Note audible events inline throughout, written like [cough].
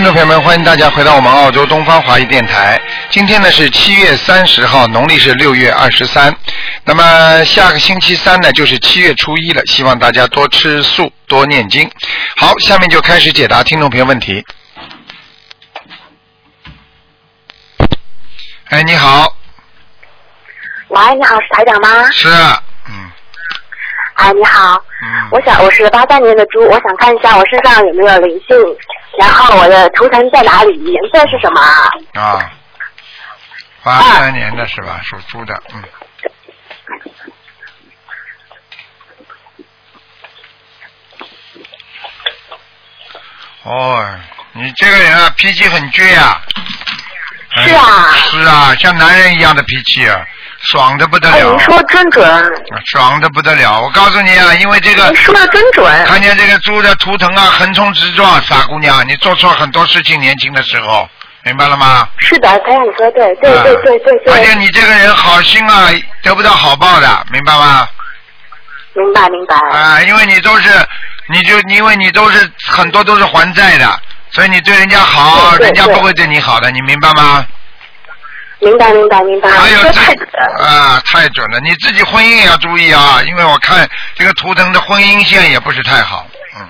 们，欢迎大家回到我们澳洲东方华语电台。今天呢是七月三十号，农历是六月二十三。那么下个星期三呢就是七月初一了，希望大家多吃素，多念经。好，下面就开始解答听众朋友问题。哎，你好，喂，你好，是台长吗？是，嗯哎，你好，嗯，我想我是八三年的猪，我想看一下我身上有没有灵性，然后我的图腾在哪里，颜色是什么？啊，八三年的是吧？属猪的，嗯。哦，你这个人啊，脾气很倔呀、哎是啊是啊，像男人一样的脾气啊，爽的不得哎，了您，说真准，爽的不得了。我告诉你啊，因为这个您说的真准。看见这个猪的图腾啊，横冲直撞，傻姑娘，你做错很多事情，年轻的时候，明白了吗？是的，台长你说的对，对啊对对对而且对，你这个人好心啊，得不到好报的，明白吗？明白明白。啊，因为你都是，你就因为你都是很多都是还债的，所以你对人家好，人家不会对你好的，你明白吗？明白明白明白，还有自说太准了。啊，太准了！你自己婚姻也要注意啊，因为我看这个图腾的婚姻线也不是太好，嗯，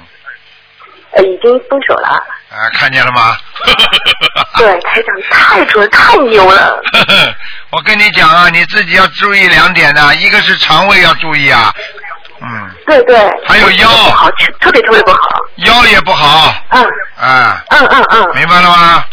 呃，已经分手了。啊，看见了吗？[laughs] 对，台长太准太牛了。[laughs] 我跟你讲啊，你自己要注意两点呢、一个是肠胃要注意啊，嗯，对对。还有腰不好，特别特别不好。腰也不好，嗯啊，嗯嗯嗯，明白了吗？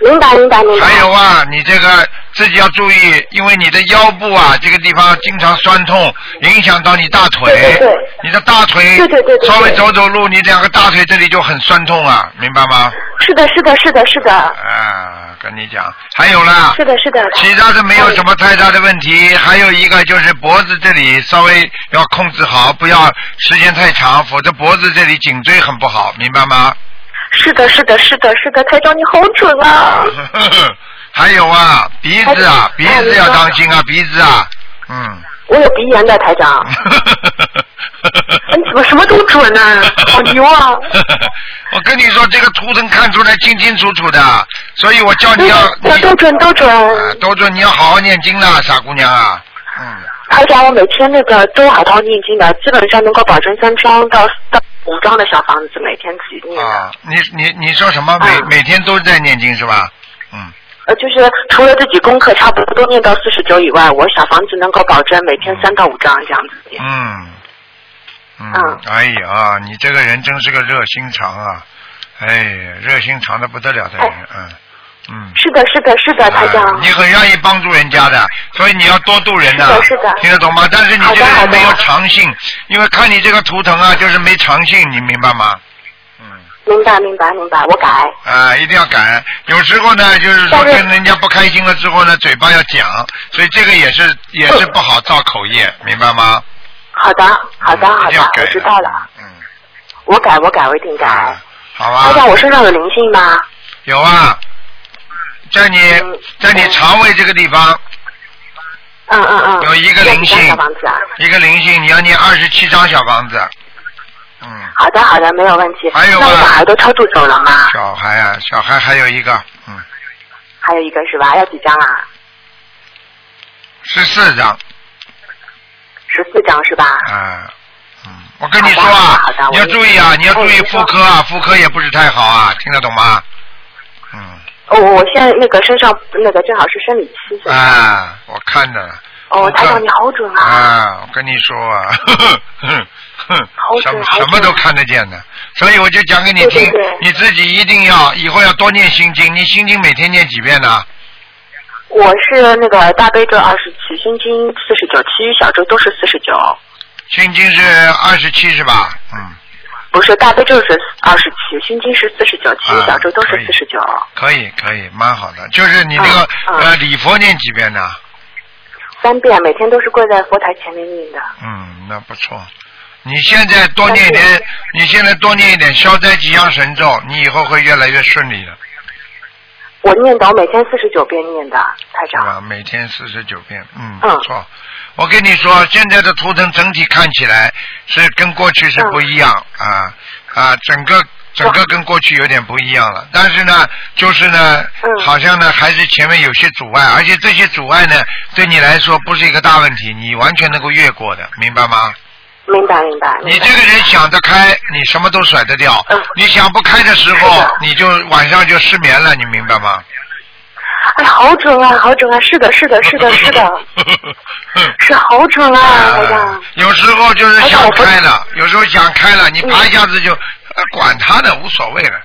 明白明白明白。还有啊，你这个自己要注意，因为你的腰部啊这个地方经常酸痛，影响到你大腿。对对对你的大腿对对对对稍微走走路，你两个大腿这里就很酸痛啊，明白吗？是的是的是的是的啊，跟你讲，还有啦，是的是的。其他的没有什么太大的问题。还有一个就是脖子这里稍微要控制好，不要时间太长，否则脖子这里颈椎很不好，明白吗？是的，是的，是的，是的，台长你好准啊！[laughs] 还有啊，鼻子啊，鼻哎子要当心啊，鼻子啊，嗯。我有鼻炎的台长，[laughs] 哎你怎么什么都准呢、[laughs] 好牛啊！我跟你说，这个图腾看出来清清楚楚的，所以我叫你对要对，你都准都准。啊都准你要好好念经的，傻姑娘啊，嗯，台长，我每天那个都好好念经的，基本上能够保证三张到到五张的小房子，每天自己念。的。啊，你你你说什么？每、啊。每天都在念经是吧？嗯，呃，就是除了自己功课差不多都念到四十九以外，我小房子能够保证每天三到五张这样子念。嗯，嗯，嗯哎呀，你这个人真是个热心肠啊，哎，热心肠的不得了的人，嗯嗯。是的，是的，是的，台长。啊你很愿意帮助人家的，所以你要多度人呐、是的是的听得懂吗？但是你这个没有长性，因为看你这个图腾啊，就是没长性，你明白吗？嗯，明白，明白，明白，我改。啊，一定要改。有时候呢，就是说跟人家不开心了之后呢，嘴巴要讲，所以这个也是也是不好造口业，[laughs] 明白吗？好的，好的，嗯好的，知道了。嗯，我改，我改，我一定改啊。好台长，吧，我身上有灵性吗？有啊，在你嗯在你肠胃这个地方嗯嗯嗯。有一个灵性要几张小房子啊。一个灵性，你要念二十七张小房子。嗯。好的，好的，没有问题。还有啊那我小孩都超度走了吗？小孩啊，小孩还有一个，嗯，还有一个是吧？要几张啊？十四张，十四张是吧？嗯，嗯，我跟你说啊你要注意啊，你要注意妇科啊，妇科也不是太好啊，听得懂吗？嗯，哦，我现在那个身上那个正好是生理期。啊，我看着了。哦，我看台长你好准啊！啊，我跟你说啊，哼哼好，什什么都看得见的，所以我就讲给你听对对对，你自己一定要以后要多念心经，你心经每天念几遍呢？我是那个大悲咒二十七，心经四十九，其余小咒都是四十九。心经是二十七是吧？嗯，不是大悲咒是二十七，心经是四十九，其余小咒都是四十九。可以可以，蛮好的。就是你那个、呃礼佛念几遍呢？三遍，每天都是跪在佛台前面念的。嗯，那不错。你现在多念一点，你现在多念一点消灾吉祥神咒，你以后会越来越顺利的，我念叨，每天四十九遍念的，台长。是吧？每天四十九遍，嗯，嗯不错。我跟你说，现在的图腾整体看起来是跟过去是不一样、啊啊，整个整个跟过去有点不一样了。但是呢，就是呢，嗯好像呢还是前面有些阻碍，而且这些阻碍呢对你来说不是一个大问题，你完全能够越过的，明白吗？明白明白。明白你这个人想得开，你什么都甩得掉；嗯你想不开的时候，你就晚上就失眠了，你明白吗？哎，好准啊，好准啊！是的，是的，是的，是的，[laughs] 是好准啊，台长啊。有时候就是想开了，有时候想开了，你嗯啪一下子就、呃管他的，无所谓了，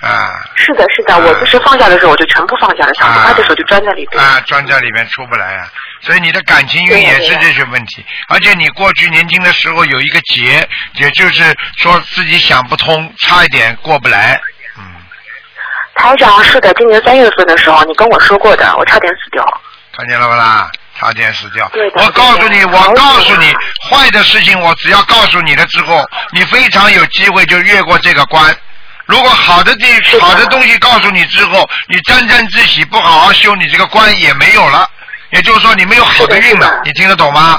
啊是的，是的，我就是放下的时候我就全部放下了，想不开的时候就钻在里边。啊，钻在里面出不来啊。所以你的感情运也是这些问题，而且你过去年轻的时候有一个结，也就是说自己想不通，差一点过不来，嗯。台长，是的，今年三月份的时候你跟我说过的，我差点死掉。看见了不啦？差点死掉对。的我告诉你，我告诉你，坏的事情我只要告诉你了之后，你非常有机会就越过这个关。如果好的地是的好的东西告诉你之后，你沾沾自喜，不好好修，你这个关也没有了。也就是说，你没有好的运了是的是的。你听得懂吗？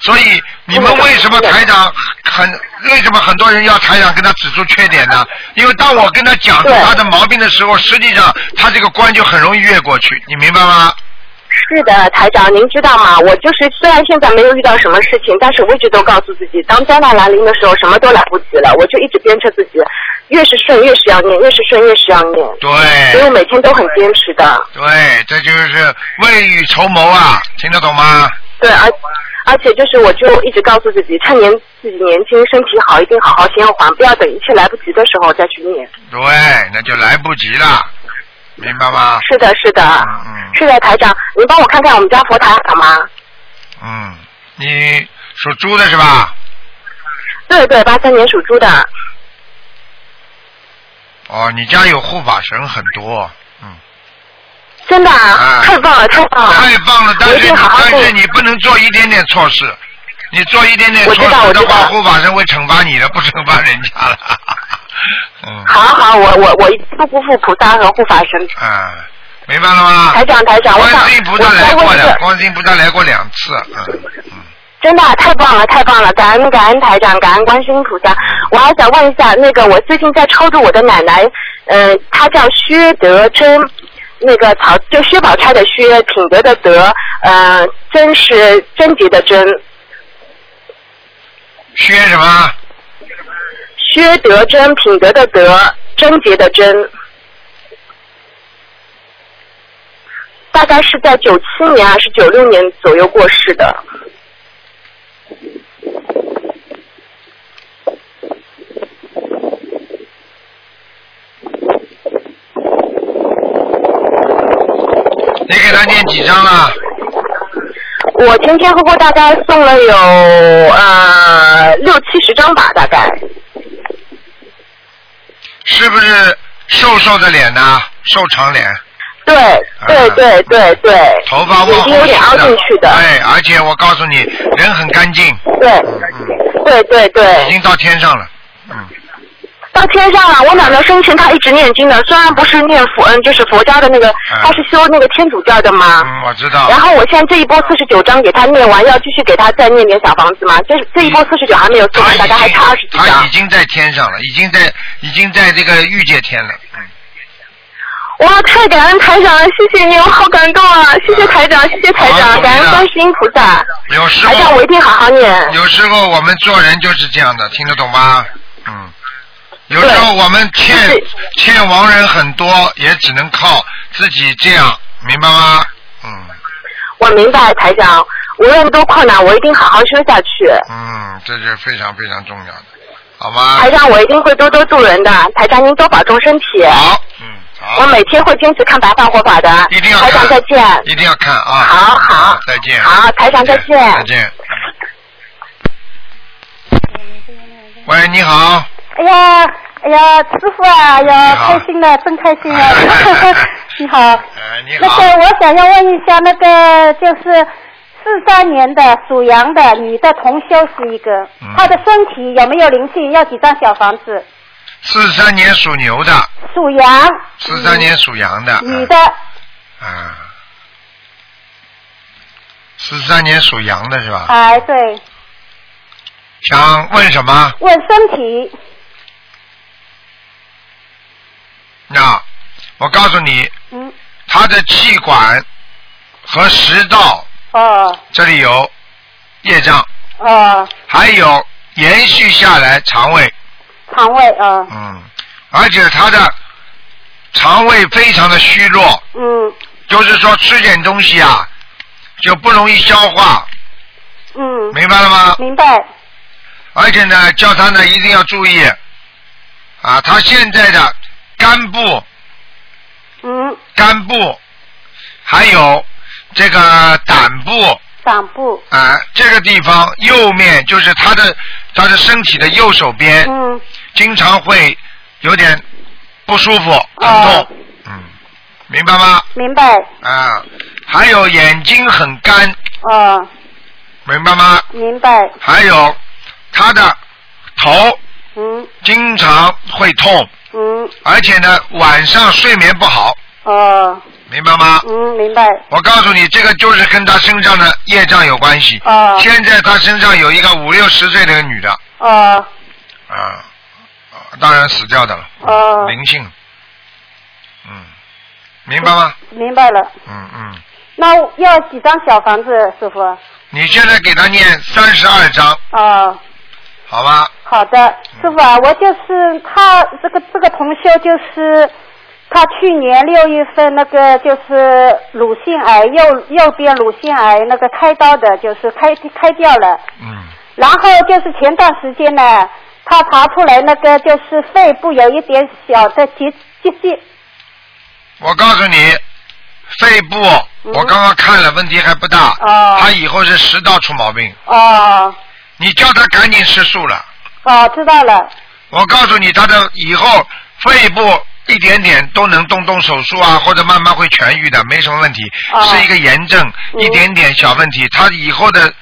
所以你们为什么台长很为什么很多人要台长跟他指出缺点呢？因为当我跟他讲出他的毛病的时候，实际上他这个关就很容易越过去，你明白吗？是的，台长，您知道吗？我就是虽然现在没有遇到什么事情，但是我一直都告诉自己，当灾难来临的时候，什么都来不及了。我就一直鞭策自己，越是顺越是要念，越是顺越是要念。对。所以我每天都很坚持的。对，这就是未雨绸缪啊，听得懂吗？对，而而且就是我就一直告诉自己，趁年自己年轻，身体好，一定好好先还，不要等一切来不及的时候再去念。对，那就来不及了，明白吗？是的，是的，嗯嗯是的，台长，您帮我看看我们家佛台好吗？嗯，你属猪的是吧？对对，八三年属猪的。哦，你家有护法神很多，嗯，真的啊，啊太棒了，太棒了！太棒了。但是但是你不能做一点点错事，你做一点点错事的话，护法神会惩罚你的，不惩罚人家了。[laughs] 嗯，好好，我我我不辜负菩萨和护法神。嗯，明白了吗？台长台长，我想观菩萨我来过的，再问一个，观音菩萨来过两次，嗯嗯。真的啊太棒了，太棒了！感恩感恩台长，感恩观世音菩萨。我还想问一下，那个我最近在超度我的奶奶，呃，她叫薛德珍，那个曹就薛宝钗的薛，品德的德，呃，贞是贞洁的贞，薛什么？薛德贞，品德的德，贞洁的贞。大概是在九七年还是九六年左右过世的。你给他念几张了？我前前后后大概送了有呃六七十张吧，大概。是不是瘦瘦的脸呢？瘦长脸，对对对对对，头发往眼睛有点凹进去的。哎，而且我告诉你，人很干净，对。嗯。嗯，对对。已，经到天上了，嗯，到天上了。我奶奶生前她一直念经的，虽然不是念佛，嗯，就是佛家的那个，她是修那个天主教的嘛。嗯，我知道然。后我现在这一波四十九章给她念完，要继续给她再念点小房子嘛。这这一波四十九还没有做完，大概还差二十几章他已。经在天上了，已经在已经在这个御界天了，嗯，哇，太感恩台长了，谢谢你，我好感动啊！谢谢台长，谢谢台长，感恩观世音菩萨。有时台长，我一定好好念。有时候我们做人就是这样的，听得懂吗？嗯，有时候我们欠欠亡人很多，也只能靠自己这样，明白吗？嗯我明白，台长，无论多困难，我一定好好修下去。嗯，这是非常非常重要的，好吗？台长，我一定会多多助人的。台长，您多保重身体。好，嗯，好。我每天会坚持看白话活法的。一定要看台长再见。一定要看啊！好好再见。好台长再见再见。喂，你好。哎呀，哎呀，师傅啊，哎呀，开心了，真开心啊。[laughs] 你好，呃，你好。那个我想要问一下，那个就是四三年的属羊的女的同修是一个，嗯她的身体有没有灵性？要几张小房子？四三年属牛的，属羊。四三年属羊的。女的，啊。四三年属羊的是吧？哎，对，想问什么？问身体，我告诉你，嗯，他的气管和食道哦这里有业障，哦，还有延续下来肠胃，肠胃啊，嗯，而且他的肠胃非常的虚弱，嗯就是说吃点东西啊就不容易消化，嗯，明白了吗？明白，而且呢，叫他呢一定要注意啊，他现在的肝部、嗯，肝部。还有这个胆部。胆部，啊这个地方右面就是他的他的身体的右手边，嗯。经常会有点不舒服、疼哦痛，嗯，明白吗？明白，啊，还有眼睛很干，哦，明白吗？明白，还有他的头嗯。经常会痛，嗯。而且呢晚上睡眠不好，哦，明白吗？嗯明白，我告诉你，这个就是跟他身上的业障有关系。哦现在他身上有一个五六十岁的女的，哦啊，啊当然死掉的了，哦，灵性，嗯，明白吗？明白了。嗯嗯，那要几张小房子，师傅？你现在给他念三十二章，哦，好吧？好的，师傅啊，我就是他这个这个同修，就是他去年六月份那个就是乳腺癌右右边乳腺癌那个开刀的，就是开开掉了，嗯，然后就是前段时间呢，他查出来那个就是肺部有一点小的结结节，我告诉你，肺部、嗯。我刚刚看了，问题还不大。哦。他以后是食道出毛病，哦。你叫他赶紧吃素了。哦，知道了，我告诉你，他的以后肺部一点点都能动动手术啊，或者慢慢会痊愈的，没什么问题。哦是一个炎症，嗯一点点小问题，他以后的，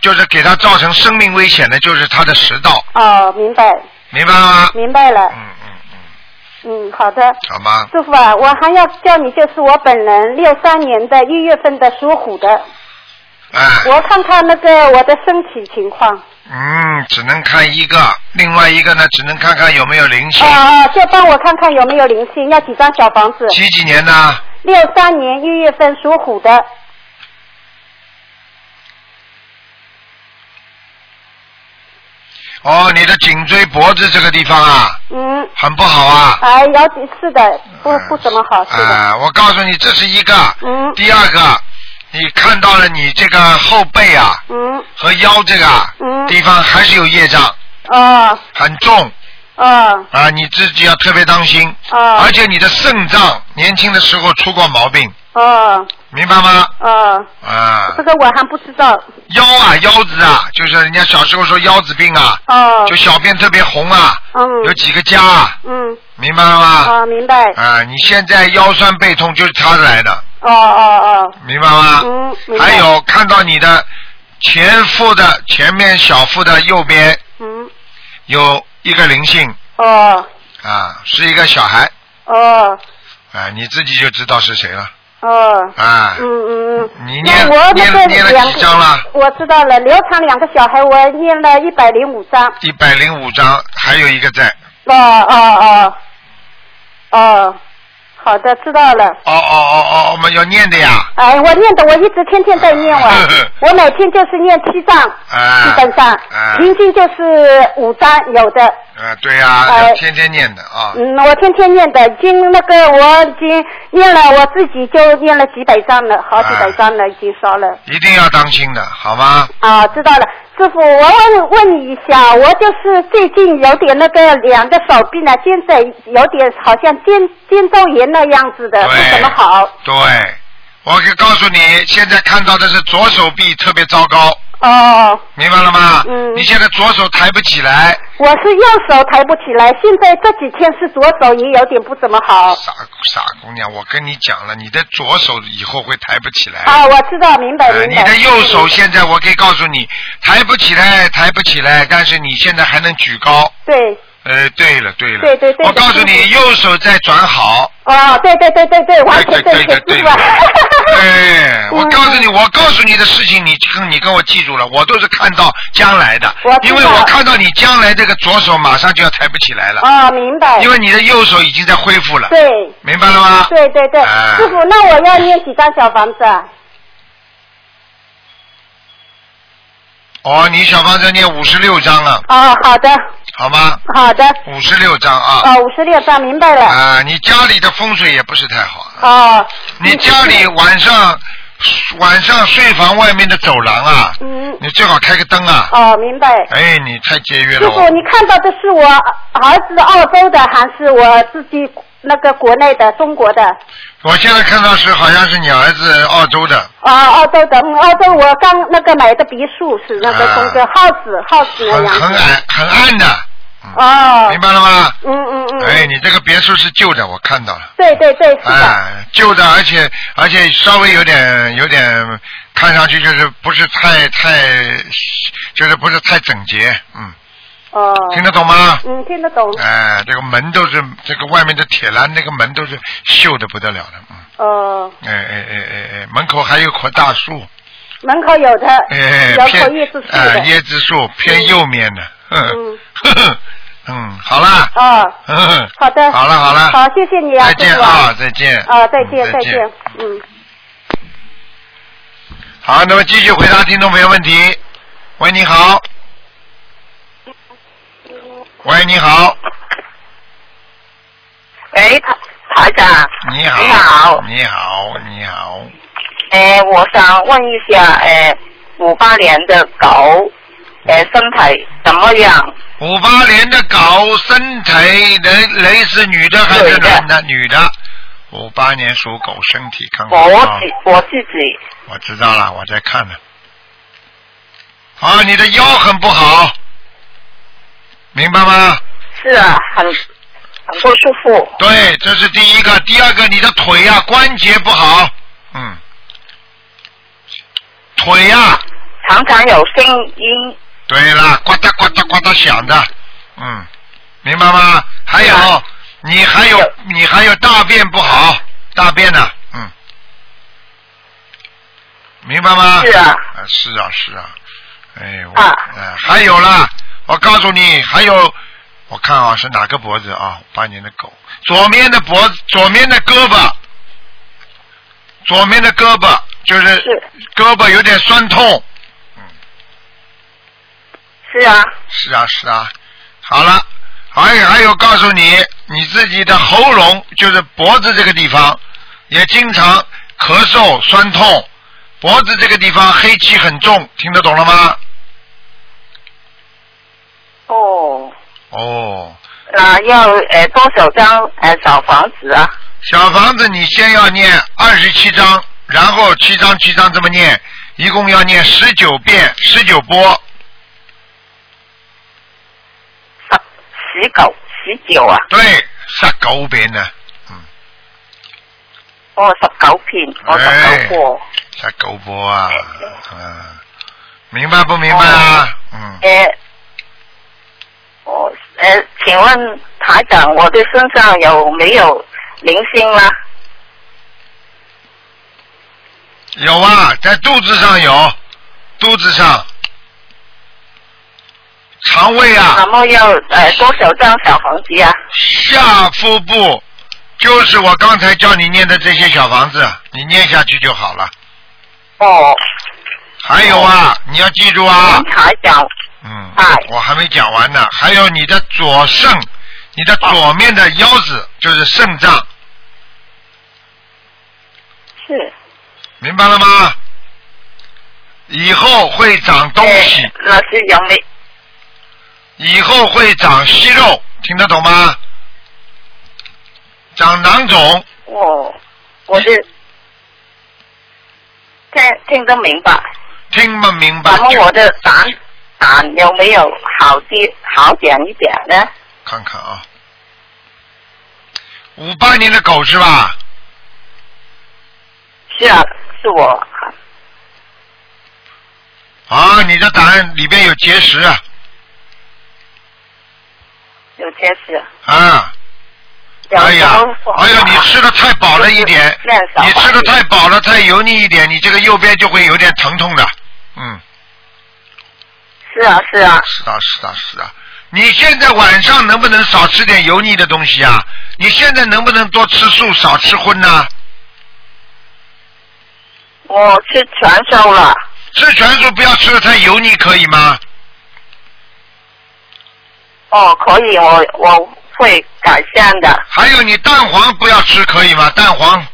就是给他造成生命危险的，就是他的食道，哦，明白明白了吗？明白了，嗯嗯嗯，嗯，好的。好吗？师傅啊，我还要叫你，就是我本人六三年的一月份的属虎的，哎，我看看那个我的身体情况。嗯，只能看一个，另外一个呢，只能看看有没有灵性。啊、就帮我看看有没有灵性，要几张小房子？几几年的？六三年一月份属虎的，哦，你的颈椎脖子这个地方啊，嗯，很不好啊。哎，有几是的，不不怎么好，是的，啊，我告诉你，这是一个。嗯第二个，你看到了你这个后背啊嗯，和腰这个啊嗯。地方还是有业障，啊很重哦啊，你自己要特别当心。啊。而且你的肾脏年轻的时候出过毛病，哦明白吗？哦，啊。这，个我还不知道，腰啊腰子啊，就是人家小时候说腰子病啊，哦，就小便特别红啊，嗯。有几个痂啊，嗯，明白了吗？啊，明白，啊，你现在腰酸背痛就是他来的，哦哦哦，明白吗？嗯，还有看到你的前腹的前面小腹的右边嗯，有一个灵性哦啊，是一个小孩哦啊，你自己就知道是谁了哦，啊。嗯嗯嗯。你念我念了几张了？我知道了，流产两个小孩，我念了一百零五张。一百零五张，还有一个在。哦哦哦，哦，好的，知道了。哦哦哦哦，我们要念的呀。哎，我念的，我一直天天在念完，[laughs] 我每天就是念七章，啊基本上啊平均就是五章有的。啊，对呀，天天念的啊。嗯，我天天念的，已经那个我已经念了，我自己就念了几百章了，好几百章了，已经烧了。一定要当心的，好吗？啊，知道了，师傅，我问问你一下，我就是最近有点那个两个手臂呢，现在有点好像肩肩周炎那样子的，不怎么好。对，我可以告诉你，现在看到的是左手臂特别糟糕，哦，明白了吗？嗯你现在左手抬不起来，我是右手抬不起来，现在这几天是左手也有点不怎么好。傻傻姑娘，我跟你讲了，你的左手以后会抬不起来。啊，我知道，明白呃明白。你的右手现在我可以告诉你，抬不起来，抬不起来，但是你现在还能举高。对，呃，对了对了，对对对我告诉你，右手在转好。哦，对对对对对，完对全正确，对对对是吧？对，我告诉你，我告诉你的事情，你跟你跟我记住了，我都是看到将来的因为我看到你将来这个左手马上就要抬不起来了，啊，明白。因为你的右手已经在恢复了，对明白了吗？对对对，哎师傅，那我要念几张小房子啊？哦，你小房子念五十六章了，哦，好的，好吗？好的，五十六章啊。哦，五十六张，明白了。啊，你家里的风水也不是太好。哦，你家里晚上晚上睡房外面的走廊啊，嗯，你最好开个灯啊。哦，明白。哎，你太节约了师傅。你看到的是我儿子澳洲的，还是我自己那个国内的中国的？我现在看到是好像是你儿子澳洲的，啊，澳洲的，嗯，澳洲我刚那个买的别墅是那个啊中个 house house 那很样子。很矮很暗的，哦明，白了吗？嗯嗯嗯。哎，你这个别墅是旧的，我看到了。对对对，是的。哎，旧的，而且而且稍微有点有点，看上去就是不是太太，就是不是太整洁，嗯，哦。听得懂吗？嗯，听得懂。哎，这个门都是这个外面的铁栏，那个门都是锈的不得了的，嗯，哦，哎哎哎哎哎，门口还有棵大树，门口有的，哎，有棵偏椰子树哎的。椰子树偏右面的，嗯 [laughs] 嗯，好了，哦，呵 [laughs] 呵好的。好了好了，好，谢谢你啊，再见啊，再见，啊，再见嗯再见，嗯。好，那么继续回答听众朋友问题。喂，你好。喂，你好，喂，台台长，你好，你好你好，你好，呃，我想问一下，呃，五八年的狗，呃，身体怎么样？五八年的狗身体人雷是女的还是男的？女的。五八年属狗，身体康好。我啊自我自己，我知道了，我在看呢。啊，你的腰很不好，明白吗？是啊，很很不舒服。对，这是第一个。第二个，你的腿呀、关节不好，嗯，腿呀、常常有声音，对了，呱嗒呱嗒呱嗒响的，嗯，明白吗？还有，啊。你还有有。你还有大便不好，大便呢、嗯，明白吗？是啊，啊，是啊，是啊，哎，我，啊。呃还有啦，我告诉你，还有，我看啊是哪个脖子啊？八年的狗，左面的脖子，左面的胳膊，左面的胳膊就是是胳膊有点酸痛，是啊，是啊，是啊。好了，还有还有，告诉你，你自己的喉咙就是脖子这个地方，也经常咳嗽、酸痛，脖子这个地方黑气很重，听得懂了吗？哦，哦，那要呃多少张呃小房子啊？小房子你先要念二十七章，然后七章七章这么念，一共要念十九遍，十九波。十十九十九啊？对，十九遍呢，嗯，哦，十九片，我十哎九波。十九波啊，嗯，明白不明白啊？嗯。呃，我呃，请问台长，我的身上有没有灵性吗？有啊，在肚子上有，肚子上，肠胃啊那，么要呃多少张小房子啊？下腹部，就是我刚才叫你念的这些小房子，你念下去就好了。哦，还有啊，你要记住啊，台长，嗯哎，我还没讲完呢。还有你的左肾，你的左面的腰子就是肾脏，是明白了吗？以后会长东西，呃那是有没以后会长息肉，听得懂吗？长囊肿，哦，我是听听得明白。听不明白就那么我的胆胆有没有好的好点一点呢？看看啊。五八年的狗是吧？是啊，是我。啊，你的胆里边有结石啊！有结石啊，哎呀哎呀，你吃的太饱了一点你吃的太饱了，太油腻一点，你这个右边就会有点疼痛的。嗯，是啊是啊，是的，是的，是的。你现在晚上能不能少吃点油腻的东西啊？你现在能不能多吃素，少吃荤呢、我吃全素了。吃全素不要吃的太油腻，可以吗？哦，可以，我我会改善的。还有你蛋黄不要吃，可以吗？蛋黄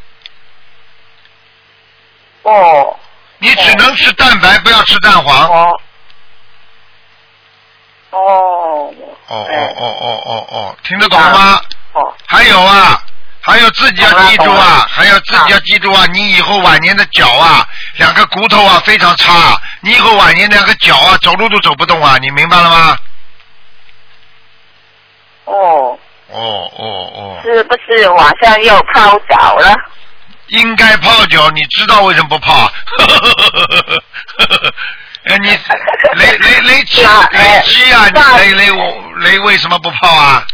哦你只能吃蛋白，不要吃蛋黄。哦哦哦哦哎哦哦哦哦，听得懂吗？哦还有啊，还有自己要记住啊，还有自己要记住啊，你以后晚年的脚啊，两个骨头啊非常差，你以后晚年两个脚啊走路都走不动啊，你明白了吗？哦，哦哦哦，是不是晚上又泡脚了？应该泡脚，你知道为什么不泡？[laughs] [laughs] 哎，你雷雷雷七那雷哎七啊，雷雷雷为什么不泡啊？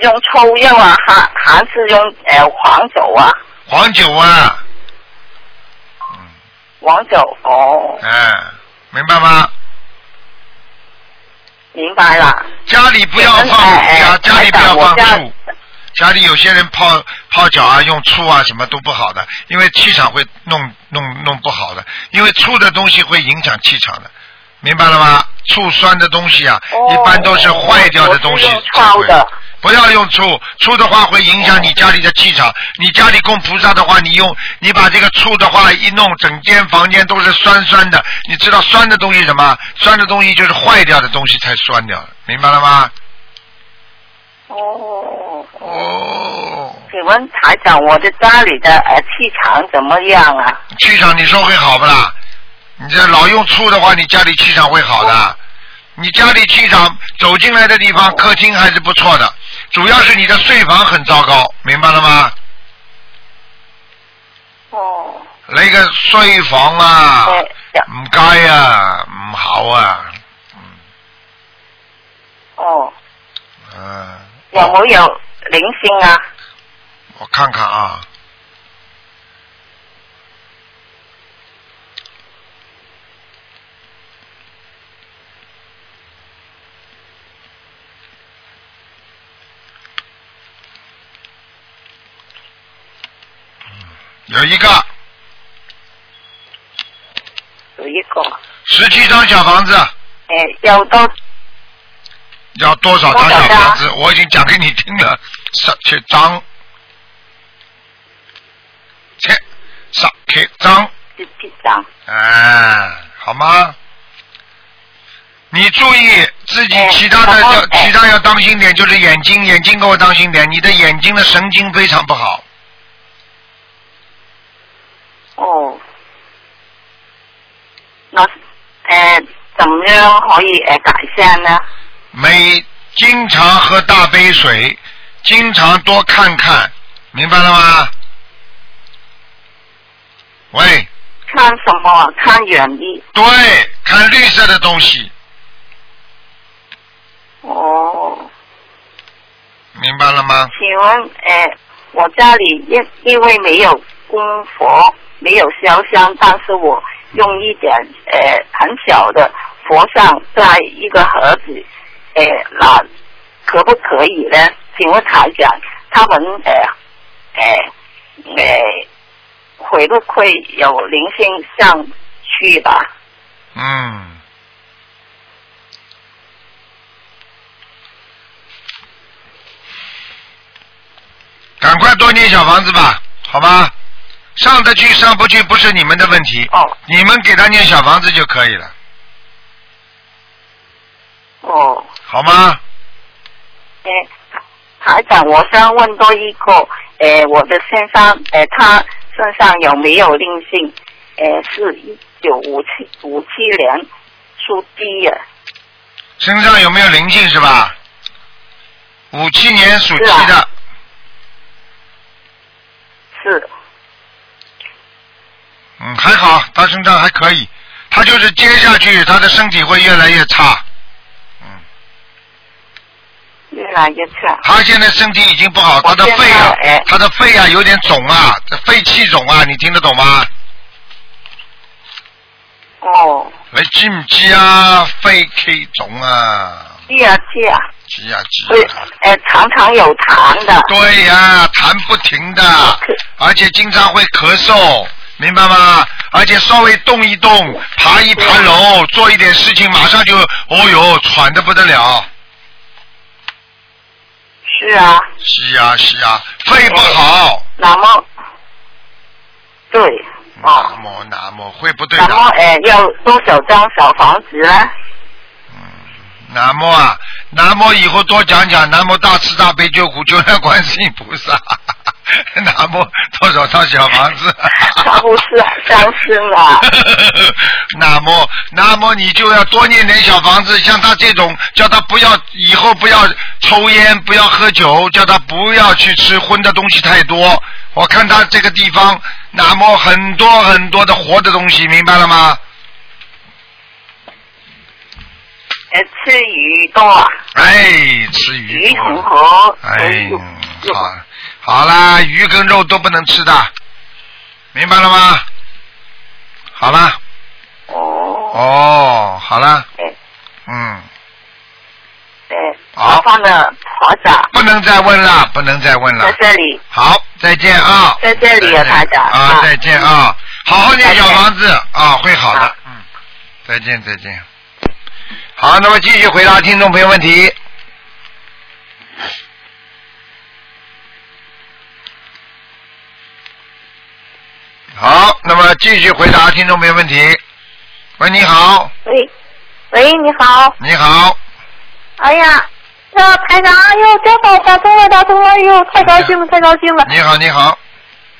用抽药啊，还还是用呃黄酒啊？黄酒啊，黄酒哦，哎，明白吗？明白了。家里不要放哎家，家里不要放醋。家里有些人泡泡脚啊，用醋啊，什么都不好的，因为气场会弄弄弄不好的，因为醋的东西会影响气场的，明白了吗？醋酸的东西啊，哦一般都是坏掉的东西才会的。不要用醋，醋的话会影响你家里的气场。你家里供菩萨的话，你用你把这个醋的话一弄，整间房间都是酸酸的。你知道酸的东西什么？酸的东西就是坏掉的东西才酸掉，明白了吗？哦，哦，请问台长，我的家里的呃气场怎么样啊？气场你说会好不啦？你这老用醋的话，你家里气场会好的。你家里气场走进来的地方，客厅还是不错的，主要是你的睡房很糟糕，明白了吗？哦，那个睡房啊，哎唔该啊，唔好啊，哦，嗯，有没有灵性啊？我看看啊，有一个。有一个，十七张小房子，哎，有多要多少张小房子？我已经讲给你听了，十七张，切，十七张，十七张？哎，好吗？你注意自己哎其他的要哎其他要当心点，就是眼睛，眼睛给我当心点，你的眼睛的神经非常不好。哦，那呃，怎么样可以呃改善呢？每经常喝大杯水，经常多看看，明白了吗？喂，看什么？看远的。对，看绿色的东西，哦，明白了吗？请问呃，我家里因因为没有供佛，没有烧香，但是我用一点呃很小的佛像在一个盒子，呃，那可不可以呢？请问台长，他们呃呃呃会不会有零星上去吧？嗯。赶快多念小房子吧，好吧？上得去上不去不是你们的问题，哦你们给他念小房子就可以了，哦。好吗？哎，台长，我想问多一个，呃，我的身上，呃，他身上有没有灵性？哎，是一九五七五七年属鸡的，身上有没有灵性是吧？五七年属鸡是的，啊是嗯，还好，他身上还可以，他就是接下去他的身体会越来越差，他现在身体已经不好，他的肺啊哎，他的肺啊有点肿啊，肺气肿啊，你听得懂吗？哦，你知唔知啊？肺气肿啊，知啊知啊，知啊知会啊。呃常常有痰的。对呀、痰不停的，而且经常会咳嗽，明白吗？而且稍微动一动，爬一爬楼，做一点事情，马上就，哦哟，喘的不得了。是啊，是啊、是啊、肺不好。那么对南哦，无南无，会不对那么哎。呃要多少张小房子呢？南无啊，南无以后多讲讲，南无大慈大悲救苦救难观世音菩萨。[laughs] 南无多少套小房子？[laughs] 他不是相信啊。[laughs] 那么，那么你就要多念点小房子，像他这种，叫他不要以后不要抽烟，不要喝酒，叫他不要去吃荤的东西太多。我看他这个地方，那么很多很多的活的东西，明白了吗？呃，吃鱼多啊，哎，吃鱼鱼多很好。哎，好，好啦，鱼跟肉都不能吃的，明白了吗？好啦，哦，哦，好啦，嗯嗯，哎，好。麻烦了，华长，不能再问了，不能再问了在。这里，好，再见啊！在这里啊，台长。啊，再见啊！好好念小房子。啊，会好的。嗯，再见再见。好，那么继续回答听众朋友问题。好，那么继续回答听众朋友问题。喂，你好，喂，喂，你好，你好，哎呀，这，台长，哎呦，真好，打通了，打通了，哎呦，太高兴了，太高兴了，你好，你好，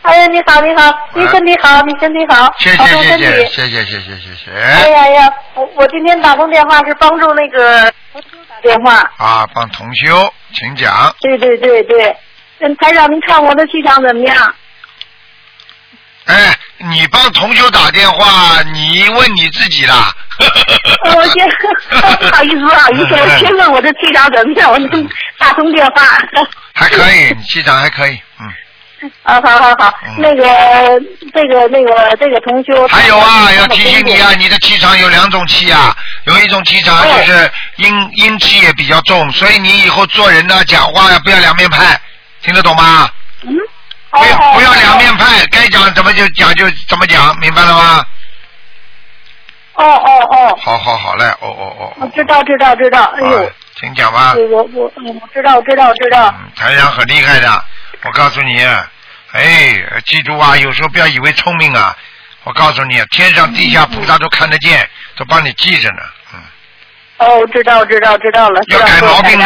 哎呀，你好，你好，你身体好，你身体好，谢谢保重身体。谢谢谢谢谢谢谢哎。呀呀，我我今天打通电话是帮助那个同修打电话，啊，帮同修，请讲。对对对对，嗯，台长，您看我的气场怎么样？哎，你帮同修打电话，你问你自己啦。呃我先 [laughs] 不好意思，不好意思，我先问我的气场怎么样？我能打通电话。还可以，你气场还可以，嗯。啊，好好好，嗯那个这个那个这个同修，还有啊，要提醒你啊，你的气场有两种气啊，有一种气场哦就是阴阴气也比较重，所以你以后做人呢，讲话呀不要两面派，听得懂吗？嗯，不要哦不要两面派，该讲怎么就讲就怎么讲，明白了吗？哦哦哦，好好好嘞，哦哦哦哦。我知道知道知道，哎呦啊，请讲吧。我我我知道知道知道，嗯，台长很厉害的，我告诉你，哎，记住啊，有时候不要以为聪明啊，我告诉你，天上地下菩萨都看得见，都帮你记着呢，嗯。哦，知道知道知道了，要改毛病的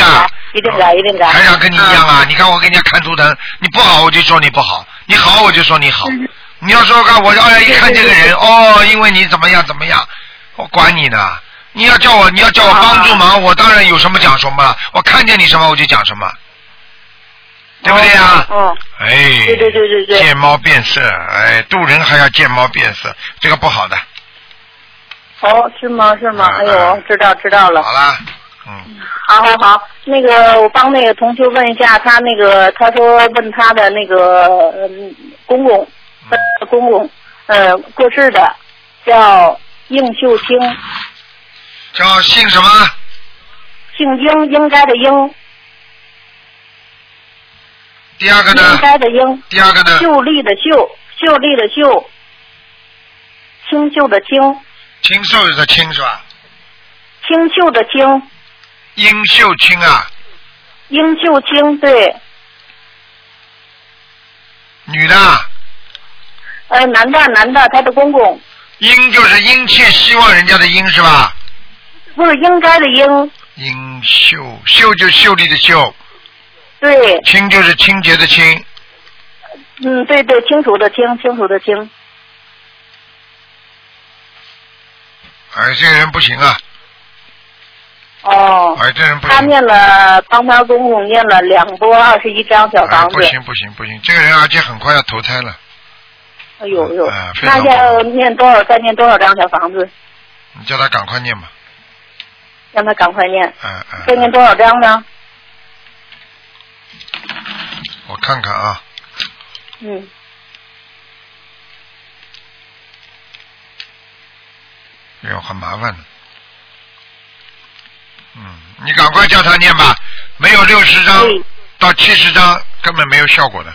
一定改一定改。台长跟你一样啊，你看我给人家看图腾，你不好我就说你不好，你好我就说你好。嗯你要说看我哎一看这个人哦，因为你怎么样怎么样，我管你呢。你要叫我你要叫我帮助忙，我当然有什么讲什么，我看见你什么我就讲什么，对不对呀？哦，哎，对对对对对见猫变色，哎，渡人还要见猫变色，这个不好的。哦，是吗是吗？哎嗯呦，知道知道了。好啦，嗯，好好好，那个我帮那个同学问一下，他那个他说问他的那个嗯公公，公公呃过世的叫应秀清，叫姓什么？姓应应该的应，第二个呢应？该的应，第二个呢？秀丽的秀，秀丽的秀，清秀的清，清秀的清是吧？清秀的清，英秀清啊，英秀清对，女的啊，呃男的男的，他的公公英就是殷切希望人家的殷是吧？不是应该的应，殷秀秀就秀丽的秀，对，清就是清洁的清。嗯对对，清楚的清，清楚的清。哎，这个人不行啊！哦，哎，这人不行他。念了，帮他公公念了两波二十一张小哎房，子不。行不行不行，这个人而且很快要投胎了，哎呦呦，那要念多少？再念多少张小房子？你叫他赶快念吧。让他赶快念。嗯嗯。再念多少张呢？我看看啊，嗯，哎呦，很麻烦的。嗯，你赶快叫他念吧，没有六十张到七十张根本没有效果的，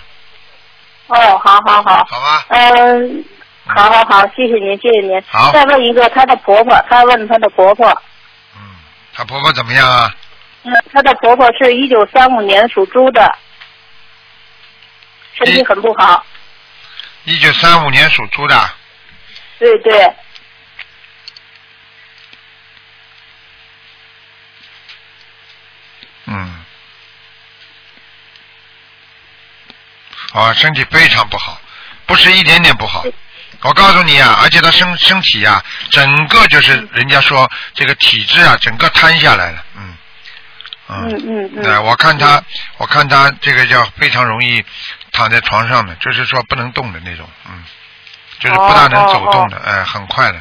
哦，好好好，好吧？嗯，好好好，谢谢您，谢谢您。好再问一个，她的婆婆，她问她的婆婆，嗯，她婆婆怎么样啊？嗯，她的婆婆是一九三五年属猪的，身体很不好。一九三五年属猪的，对对，嗯，啊，身体非常不好，不是一点点不好。我告诉你啊，而且他身身体呀、整个就是人家说这个体质啊，整个瘫下来了，嗯，嗯嗯嗯。哎，我看他，我看他这个叫非常容易躺在床上的，就是说不能动的那种，嗯，就是不大能走动的，哎，很快的，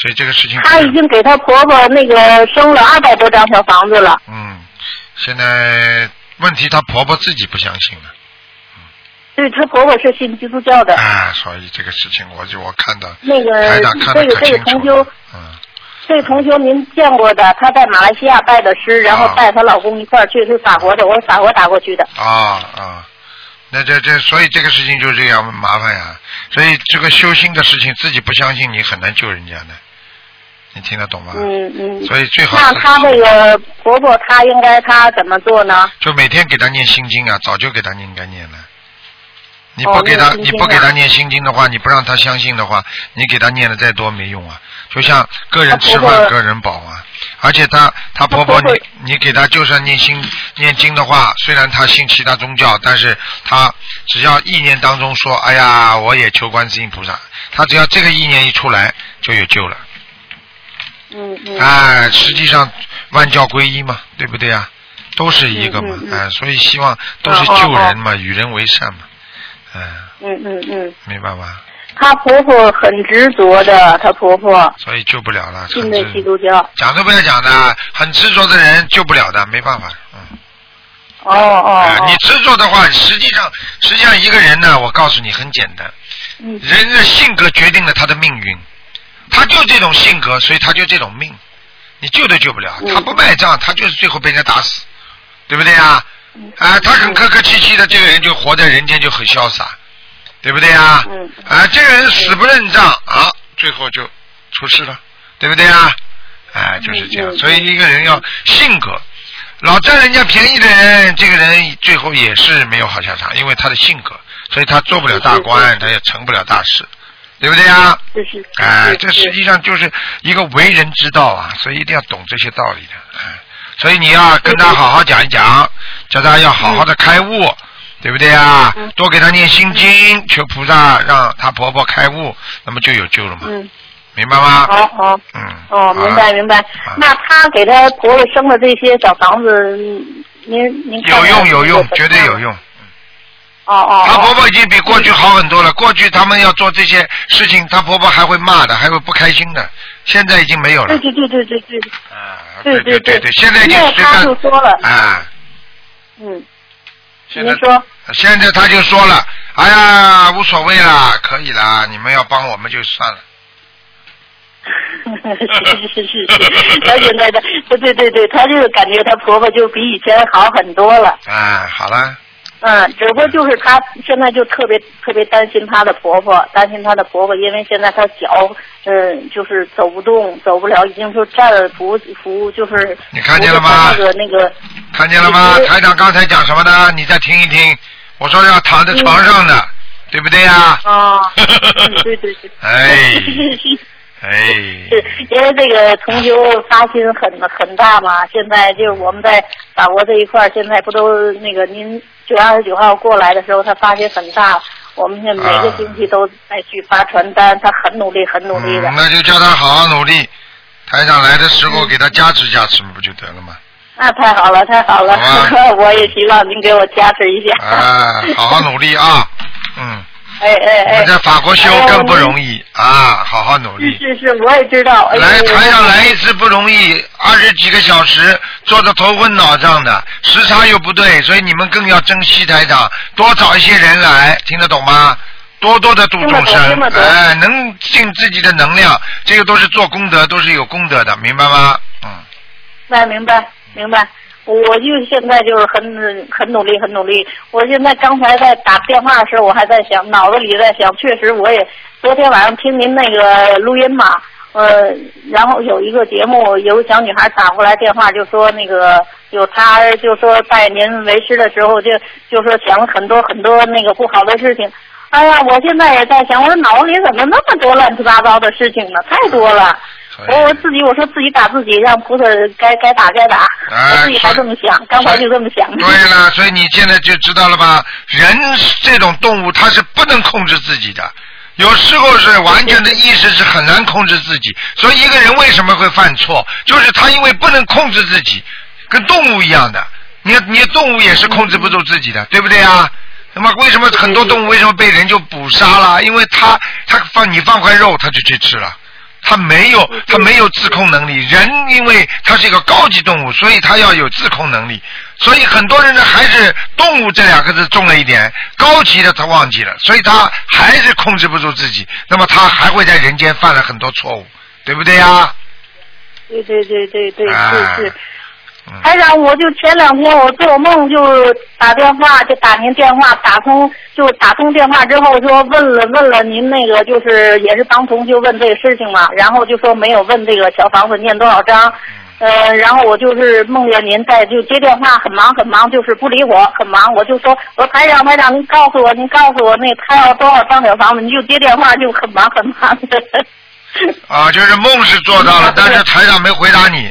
所以这个事情。她已经给她婆婆那个生了二百多张小房子了。嗯，现在问题她婆婆自己不相信了，对，她婆婆是信基督教的。啊，所以这个事情我就我看到那个台长看得可这个这个同修，嗯，这个同修您见过的，她在马来西亚拜的师，然后啊带她老公一块儿去，是法国的，我是法国打过去的。啊啊，那这这，所以这个事情就这样麻烦呀。所以这个修心的事情，自己不相信，你很难救人家的。你听得懂吗？嗯嗯。所以最好那她那个婆婆，她应该她怎么做呢？就每天给她念心经啊，早就给她应该念了。你哦不给他，你不给他念心经的话，你不让他相信的话，你给他念的再多没用啊。就像个人吃饭个人饱啊，而且他他婆婆她婆婆你你给他就算念心念经的话，虽然他信其他宗教，但是他只要意念当中说，哎呀，我也求观世音菩萨，他只要这个意念一出来，就有救了。嗯嗯。哎，实际上万教归一嘛，对不对啊？都是一个嘛，哎，所以希望都是救人嘛，与人为善嘛，哎，嗯嗯嗯，明白吗？她婆婆很执着的，她婆婆。所以救不了了，信的基督教。讲都不要讲的，很执着的人救不了的，没办法，嗯，哦哦你。执着的话，实际上实际上一个人呢，我告诉你很简单，嗯。人的性格决定了他的命运，他就这种性格，所以他就这种命，你救都救不了，嗯。他不卖账，他就是最后被人家打死，对不对呀？嗯啊，他很客客气气的，这个人就活在人间就很潇洒，对不对呀？嗯啊，这个人死不认账啊，最后就出事了，对不对啊？哎，就是这样，所以一个人要性格。老占人家便宜的人，这个人最后也是没有好下场，因为他的性格，所以他做不了大官，他也成不了大事，对不对呀？这是。哎，这实际上就是一个为人之道啊，所以一定要懂这些道理的。哎，所以你要跟他好好讲一讲，叫他要好好的开悟，对不对啊？嗯多给他念心经，求菩萨让他婆婆开悟，那么就有救了嘛，嗯，明白吗？好好。嗯。哦，明白明白。那他给他婆婆生的这些小房子，您您看有用有用，绝对有用。哦哦。她哦婆婆已经比过去好很多了。过去他们要做这些事情，她婆婆还会骂的，还会不开心的。现在已经没有了。对。对对对对对，啊，对对对对，现在已经因为她随便就说了，啊，嗯，现在您说，现在他就说了，哎呀，无所谓啦，可以啦，你们要帮我们就算了。是是是是是，她现在的，对对对对，他就是感觉他婆婆就比以前好很多了。啊，好了，嗯，只不过就是她现在就特别特别担心她的婆婆，担心她的婆婆，因为现在她脚，嗯，就是走不动，走不了，已经就站着扶扶，就是你看见了吗那个那个，看见了吗？台长刚才讲什么呢？你再听一听。我说要躺在床上的，对不对呀？啊，[laughs] 嗯对对对，哎。[laughs] 哎，是因为这个同修发心很很大嘛，现在就是我们在法国这一块，现在不都那个您九月二十九号过来的时候，他发现很大，我们现在每个星期都在去发传单，他很努力，很努力的。嗯，那就叫他好好努力。台长来的时候给他加持加持不就得了吗？那太好了，太好了，[laughs] 我也希望您给我加持一下。啊，好好努力啊，嗯，哎哎哎我，在法国修更不容易啊，好好努力。是是，我也知道。哎来台上来一次不容易，二十几个小时坐的头昏脑胀的，时差又不对，所以你们更要珍惜台长，多找一些人来，听得懂吗？多多的度众生哎，能尽自己的能量，这个都是做功德，都是有功德的，明白吗？嗯，明白明白明白。我就现在就是很很努力，很努力。我现在刚才在打电话的时候，我还在想，脑子里在想，确实我也昨天晚上听您那个录音嘛，呃，然后有一个节目，有个小女孩打过来电话，就说那个有她就说拜您为师的时候，就就说想了很多很多那个不好的事情。哎呀，我现在也在想，我脑子里怎么那么多乱七八糟的事情呢？太多了。所我我自己我说自己打自己，让菩萨该该打该打，哎我自己还这么想，刚才就这么想。对了，所以你现在就知道了吧？人这种动物，它是不能控制自己的，有时候是完全的意识是很难控制自己。所以一个人为什么会犯错，就是他因为不能控制自己，跟动物一样的。你你动物也是控制不住自己的，对不对啊？那么为什么很多动物为什么被人就捕杀了？因为他他放你放块肉，他就去吃了。它没有，他没有自控能力。人因为他是一个高级动物，所以他要有自控能力。所以很多人呢，还是动物这两个字重了一点，高级的他忘记了，所以他还是控制不住自己。那么他还会在人间犯了很多错误，对不对呀？对对对对对，啊是是。嗯台长，我就前两天我做梦就打电话，就打您电话打通，就打通电话之后说问了问了您那个就是也是帮同学问这个事情嘛，然后就说没有问这个小房子念多少章，呃，然后我就是梦见您在就接电话很忙很忙，就是不理我很忙，我就说我说台长台长您告诉我您告诉我那他要多少张小房子，你就接电话就很忙很忙的。[laughs] 啊，就是梦是做到了，嗯但是台长没回答你。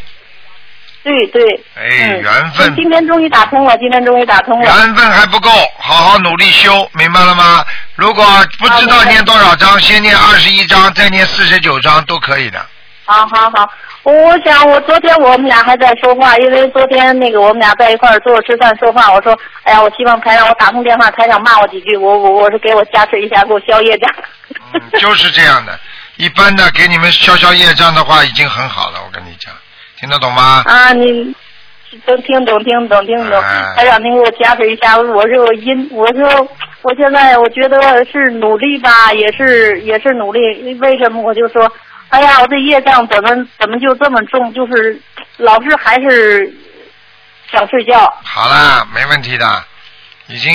对对。哎，嗯缘分，今天终于打通了，今天终于打通了。缘分还不够，好好努力修，明白了吗？如果不知道念多少章，先念二十一章，再念四十九章都可以的。好好好，我想我昨天我们俩还在说话，因为昨天那个我们俩在一块儿坐着吃饭说话，我说，哎呀，我希望台长我打通电话，台长骂我几句，我我我是给我加持一下，给我消业障。嗯，就是这样的。一般的给你们消消业障的话，已经很好了。我跟你讲，听得懂吗？啊，你都听懂听懂听懂哎，台长您给我加持一下，我这个因我说我现在我觉得是努力吧，也是也是努力，为什么我就说，哎呀，我这业障怎么怎么就这么重，就是老是还是想睡觉。好啦，没问题的，已经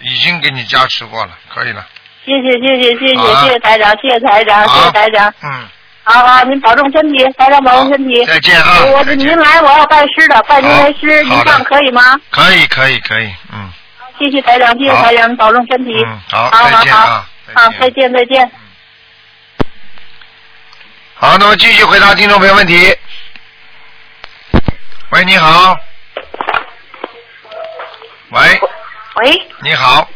已经给你加持过了，可以了。谢谢谢谢谢谢谢谢台长，谢谢台长，谢谢台长。嗯，好好，您保重身体，台长保重身体。再见啊我您来，我要拜师的，拜您为师，您看可以吗？可以可以可以，嗯。谢谢台长，谢谢好。台长，保重身体。嗯，好，好好好再见啊，好，再见。再见。好，那么继续回答听众朋友问题。喂，你好。喂，喂。你好，